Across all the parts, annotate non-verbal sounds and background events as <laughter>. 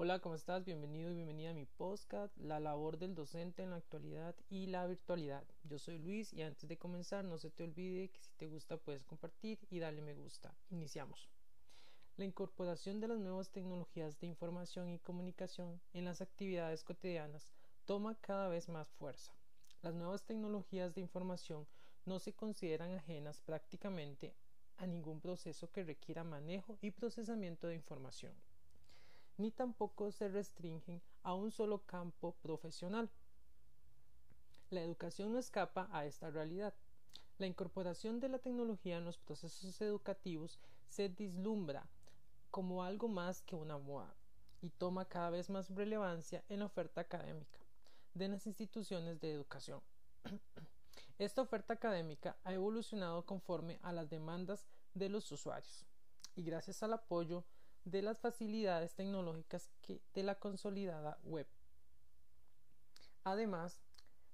Hola, ¿cómo estás? Bienvenido y bienvenida a mi podcast, La labor del docente en la actualidad y la virtualidad. Yo soy Luis y antes de comenzar no se te olvide que si te gusta puedes compartir y darle me gusta. Iniciamos. La incorporación de las nuevas tecnologías de información y comunicación en las actividades cotidianas toma cada vez más fuerza. Las nuevas tecnologías de información no se consideran ajenas prácticamente a ningún proceso que requiera manejo y procesamiento de información, ni tampoco se restringen a un solo campo profesional. La educación no escapa a esta realidad. La incorporación de la tecnología en los procesos educativos se dislumbra como algo más que una moda y toma cada vez más relevancia en la oferta académica de las instituciones de educación. <clears throat> Esta oferta académica ha evolucionado conforme a las demandas de los usuarios y gracias al apoyo de las facilidades tecnológicas que de la consolidada web. Además,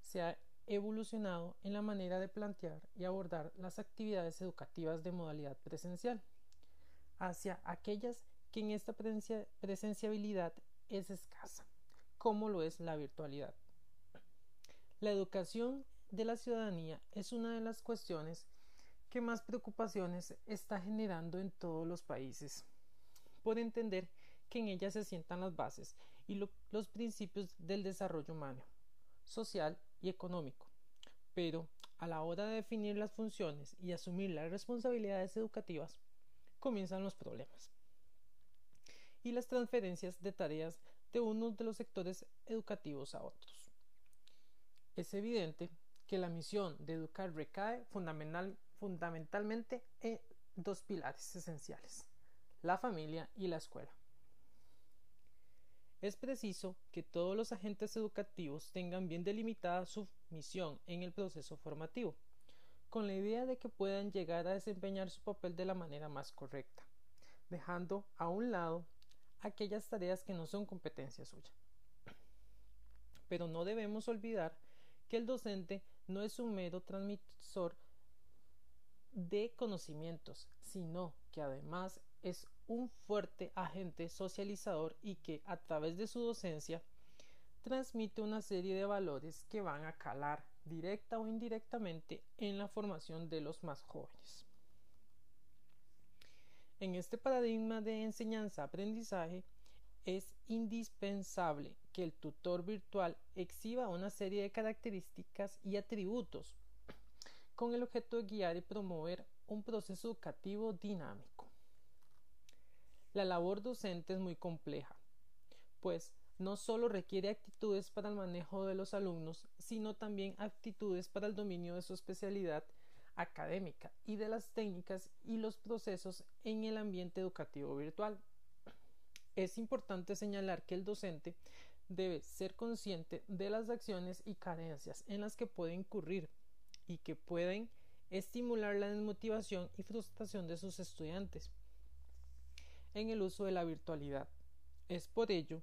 se ha evolucionado en la manera de plantear y abordar las actividades educativas de modalidad presencial hacia aquellas que en esta presenciabilidad es escasa, como lo es la virtualidad. La educación de la ciudadanía es una de las cuestiones que más preocupaciones está generando en todos los países, por entender que en ella se sientan las bases y los principios del desarrollo humano, social y económico. Pero a la hora de definir las funciones y asumir las responsabilidades educativas, comienzan los problemas y las transferencias de tareas de unos de los sectores educativos a otros. Es evidente que la misión de educar recae fundamental, fundamentalmente en dos pilares esenciales, la familia y la escuela. Es preciso que todos los agentes educativos tengan bien delimitada su misión en el proceso formativo, con la idea de que puedan llegar a desempeñar su papel de la manera más correcta, dejando a un lado aquellas tareas que no son competencia suya. Pero no debemos olvidar que el docente no es un mero transmisor de conocimientos, sino que además es un fuerte agente socializador y que a través de su docencia transmite una serie de valores que van a calar directa o indirectamente en la formación de los más jóvenes. En este paradigma de enseñanza-aprendizaje, es indispensable que el tutor virtual exhiba una serie de características y atributos con el objeto de guiar y promover un proceso educativo dinámico. La labor docente es muy compleja, pues no solo requiere actitudes para el manejo de los alumnos, sino también actitudes para el dominio de su especialidad académica y de las técnicas y los procesos en el ambiente educativo virtual. Es importante señalar que el docente debe ser consciente de las acciones y carencias en las que puede incurrir y que pueden estimular la desmotivación y frustración de sus estudiantes en el uso de la virtualidad. Es por ello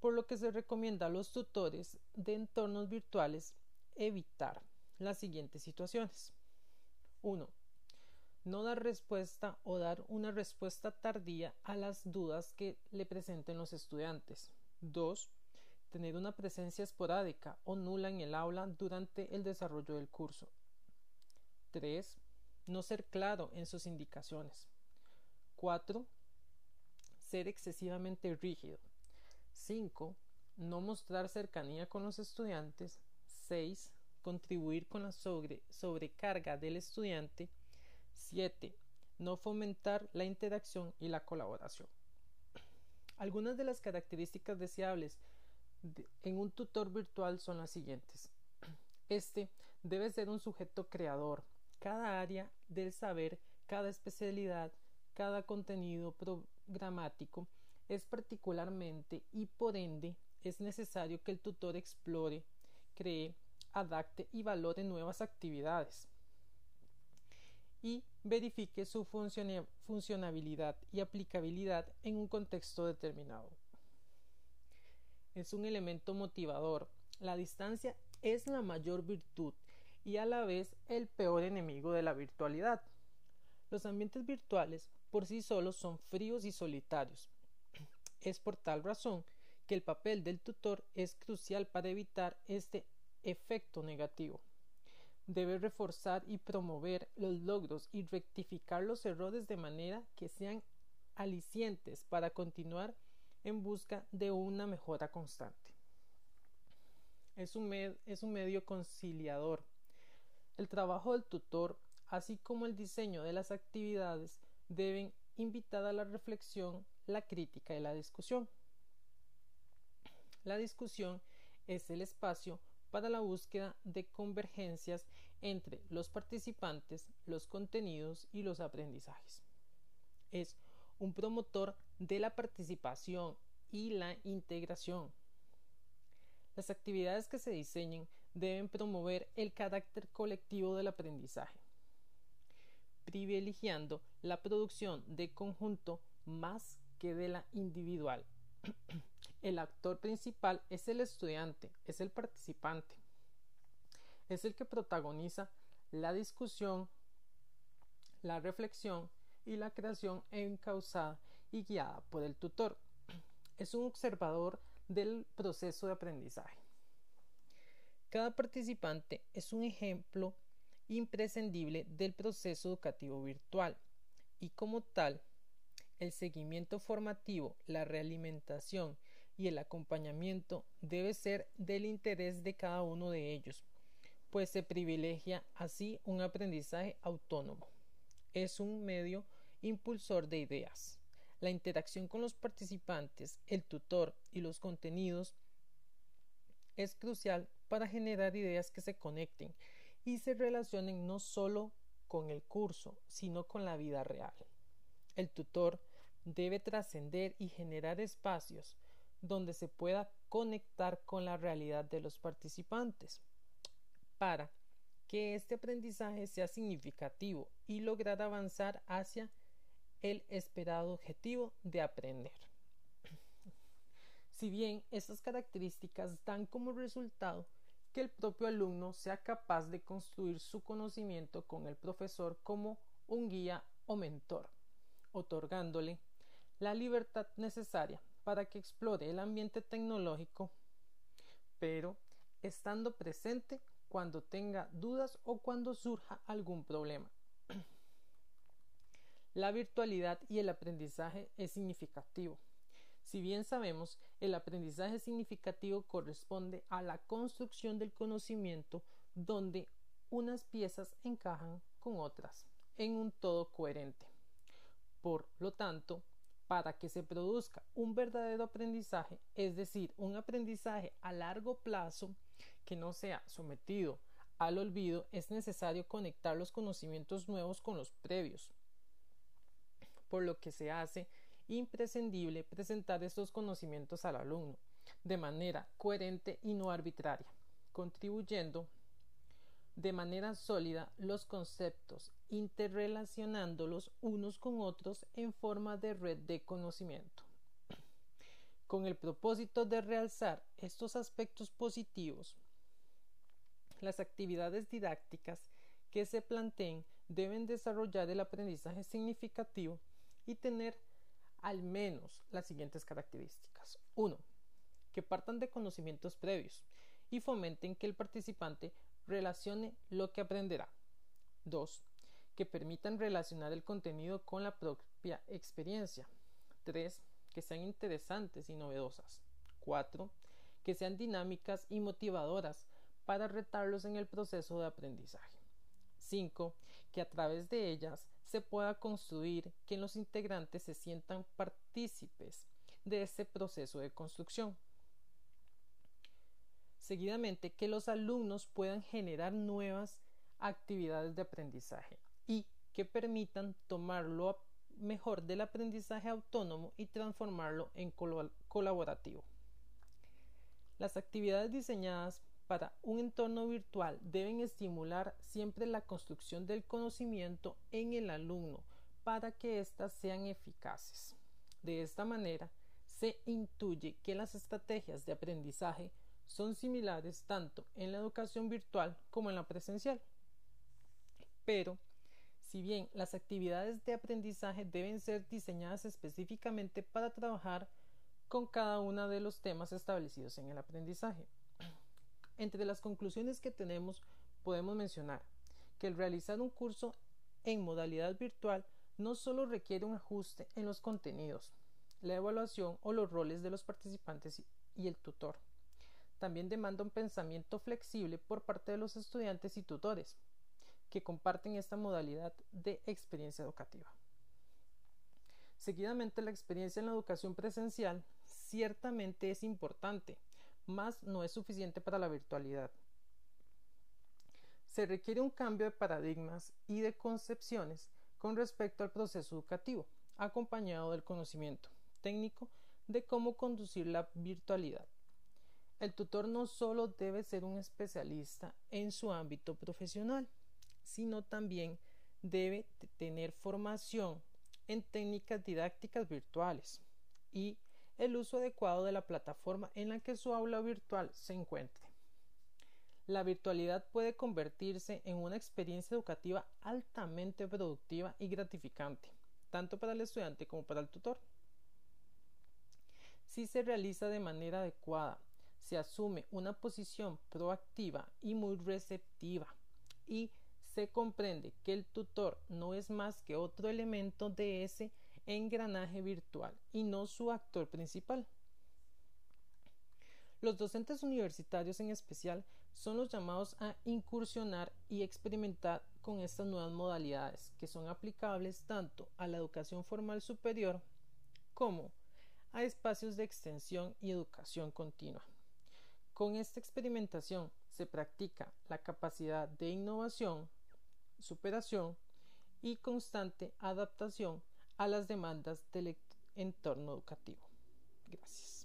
por lo que se recomienda a los tutores de entornos virtuales evitar las siguientes situaciones. 1 no dar respuesta o dar una respuesta tardía a las dudas que le presenten los estudiantes. 2. Tener una presencia esporádica o nula en el aula durante el desarrollo del curso. 3. No ser claro en sus indicaciones. 4. Ser excesivamente rígido. 5. No mostrar cercanía con los estudiantes. 6. Contribuir con la sobrecarga del estudiante 7. No fomentar la interacción y la colaboración. Algunas de las características deseables en un tutor virtual son las siguientes. Este debe ser un sujeto creador. Cada área del saber, cada especialidad, cada contenido programático es particularmente y por ende es necesario que el tutor explore, cree, adapte y valore nuevas actividades y verifique su funcionabilidad y aplicabilidad en un contexto determinado. Es un elemento motivador. La distancia es la mayor virtud y a la vez el peor enemigo de la virtualidad. Los ambientes virtuales por sí solos son fríos y solitarios. Es por tal razón que el papel del tutor es crucial para evitar este efecto negativo. Debe reforzar y promover los logros y rectificar los errores de manera que sean alicientes para continuar en busca de una mejora constante. Es un, es un medio conciliador. El trabajo del tutor, así como el diseño de las actividades, deben invitar a la reflexión, la crítica y la discusión. La discusión es el espacio para la búsqueda de convergencias entre los participantes, los contenidos y los aprendizajes. Es un promotor de la participación y la integración. Las actividades que se diseñen deben promover el carácter colectivo del aprendizaje, privilegiando la producción de conjunto más que de la individual. <clears throat> El actor principal es el estudiante, es el participante, es el que protagoniza la discusión, la reflexión y la creación encausada y guiada por el tutor. <clears throat> Es un observador del proceso de aprendizaje. Cada participante es un ejemplo imprescindible del proceso educativo virtual y como tal, el seguimiento formativo, la realimentación y el acompañamiento debe ser del interés de cada uno de ellos, pues se privilegia así un aprendizaje autónomo. Es un medio impulsor de ideas. La interacción con los participantes, el tutor y los contenidos es crucial para generar ideas que se conecten y se relacionen no solo con el curso, sino con la vida real. El tutor debe trascender y generar espacios donde se pueda conectar con la realidad de los participantes para que este aprendizaje sea significativo y lograr avanzar hacia el esperado objetivo de aprender. <clears throat> Si bien estas características dan como resultado que el propio alumno sea capaz de construir su conocimiento con el profesor como un guía o mentor, otorgándole la libertad necesaria para que explore el ambiente tecnológico, pero estando presente cuando tenga dudas o cuando surja algún problema. <clears throat> La virtualidad y el aprendizaje es significativo. Si bien sabemos, el aprendizaje significativo corresponde a la construcción del conocimiento donde unas piezas encajan con otras en un todo coherente. Por lo tanto, para que se produzca un verdadero aprendizaje, es decir, un aprendizaje a largo plazo que no sea sometido al olvido, es necesario conectar los conocimientos nuevos con los previos, por lo que se hace imprescindible presentar estos conocimientos al alumno de manera coherente y no arbitraria, contribuyendo de manera sólida los conceptos, interrelacionándolos unos con otros en forma de red de conocimiento. Con el propósito de realzar estos aspectos positivos, las actividades didácticas que se planteen deben desarrollar el aprendizaje significativo y tener al menos las siguientes características. 1. Que partan de conocimientos previos y fomenten que el participante relacione lo que aprenderá. 2. Que permitan relacionar el contenido con la propia experiencia. 3. Que sean interesantes y novedosas. 4. Que sean dinámicas y motivadoras para retarlos en el proceso de aprendizaje. 5. Que a través de ellas se pueda construir que los integrantes se sientan partícipes de ese proceso de construcción. Seguidamente, que los alumnos puedan generar nuevas actividades de aprendizaje y que permitan tomar lo mejor del aprendizaje autónomo y transformarlo en colaborativo. Las actividades diseñadas para un entorno virtual deben estimular siempre la construcción del conocimiento en el alumno para que éstas sean eficaces. De esta manera, se intuye que las estrategias de aprendizaje son similares tanto en la educación virtual como en la presencial. Pero, si bien las actividades de aprendizaje deben ser diseñadas específicamente para trabajar con cada uno de los temas establecidos en el aprendizaje. Entre las conclusiones que tenemos podemos mencionar que el realizar un curso en modalidad virtual no solo requiere un ajuste en los contenidos, la evaluación o los roles de los participantes y el tutor. También demanda un pensamiento flexible por parte de los estudiantes y tutores que comparten esta modalidad de experiencia educativa. Seguidamente, la experiencia en la educación presencial ciertamente es importante, mas no es suficiente para la virtualidad. Se requiere un cambio de paradigmas y de concepciones con respecto al proceso educativo, acompañado del conocimiento técnico de cómo conducir la virtualidad. El tutor no solo debe ser un especialista en su ámbito profesional, sino también debe tener formación en técnicas didácticas virtuales y el uso adecuado de la plataforma en la que su aula virtual se encuentre. La virtualidad puede convertirse en una experiencia educativa altamente productiva y gratificante, tanto para el estudiante como para el tutor. Si se realiza de manera adecuada, se asume una posición proactiva y muy receptiva y se comprende que el tutor no es más que otro elemento de ese engranaje virtual y no su actor principal. Los docentes universitarios en especial son los llamados a incursionar y experimentar con estas nuevas modalidades que son aplicables tanto a la educación formal superior como a espacios de extensión y educación continua. Con esta experimentación se practica la capacidad de innovación, superación y constante adaptación a las demandas del entorno educativo. Gracias.